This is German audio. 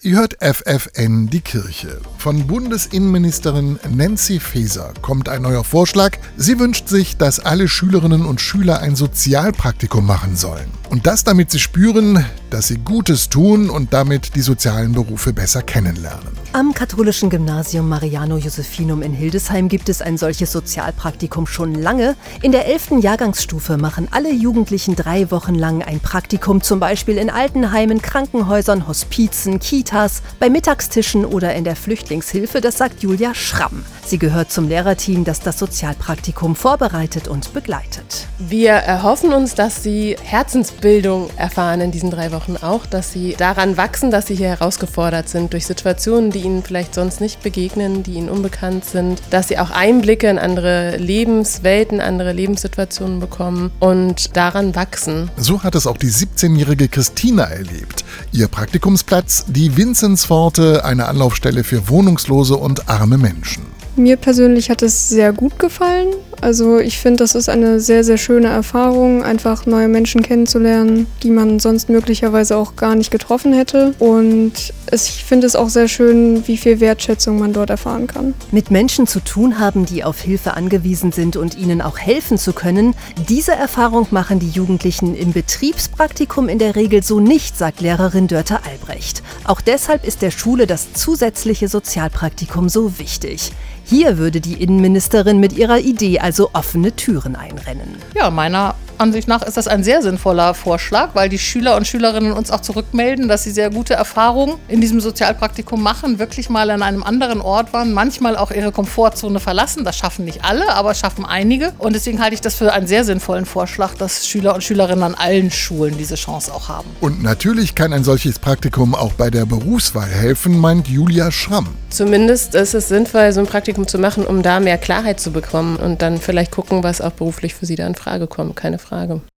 Ihr hört FFN die Kirche. Von Bundesinnenministerin Nancy Faeser kommt ein neuer Vorschlag. Sie wünscht sich, dass alle Schülerinnen und Schüler ein Sozialpraktikum machen sollen. Und das, damit sie spüren, dass sie Gutes tun und damit die sozialen Berufe besser kennenlernen. Am katholischen Gymnasium Mariano Josephinum in Hildesheim gibt es ein solches Sozialpraktikum schon lange. In der 11. Jahrgangsstufe machen alle Jugendlichen drei Wochen lang ein Praktikum, zum Beispiel in Altenheimen, Krankenhäusern, Hospizen, Kitas, bei Mittagstischen oder in der Flüchtlingshilfe, das sagt Julia Schramm. Sie gehört zum Lehrerteam, das das Sozialpraktikum vorbereitet und begleitet. Wir erhoffen uns, dass sie Herzensbildung erfahren in diesen drei Wochen auch, dass sie daran wachsen, dass sie hier herausgefordert sind durch Situationen, die ihnen vielleicht sonst nicht begegnen, die ihnen unbekannt sind, dass sie auch Einblicke in andere Lebenswelten, andere Lebenssituationen bekommen und daran wachsen. So hat es auch die 17-jährige Christina erlebt. Ihr Praktikumsplatz, die Vinzenzpforte, eine Anlaufstelle für Wohnungslose und arme Menschen. Mir persönlich hat es sehr gut gefallen. Also ich finde, das ist eine sehr, sehr schöne Erfahrung, einfach neue Menschen kennenzulernen, die man sonst möglicherweise auch gar nicht getroffen hätte. Und ich finde es auch sehr schön, wie viel Wertschätzung man dort erfahren kann. Mit Menschen zu tun haben, die auf Hilfe angewiesen sind und ihnen auch helfen zu können, diese Erfahrung machen die Jugendlichen im Betriebspraktikum in der Regel so nicht, sagt Lehrerin Dörte Albrecht. Auch deshalb ist der Schule das zusätzliche Sozialpraktikum so wichtig. Hier würde die Innenministerin mit ihrer Idee also offene Türen einrennen. Ja, meiner Ansicht nach ist das ein sehr sinnvoller Vorschlag, weil die Schüler und Schülerinnen uns auch zurückmelden, dass sie sehr gute Erfahrungen in diesem Sozialpraktikum machen, wirklich mal an einem anderen Ort waren, manchmal auch ihre Komfortzone verlassen. Das schaffen nicht alle, aber schaffen einige. Und deswegen halte ich das für einen sehr sinnvollen Vorschlag, dass Schüler und Schülerinnen an allen Schulen diese Chance auch haben. Und natürlich kann ein solches Praktikum auch bei der Berufswahl helfen, meint Julia Schramm. Zumindest ist es sinnvoll, so ein Praktikum zu machen, um da mehr Klarheit zu bekommen und dann vielleicht gucken, was auch beruflich für sie da in Frage kommt. Keine Frage. Frage.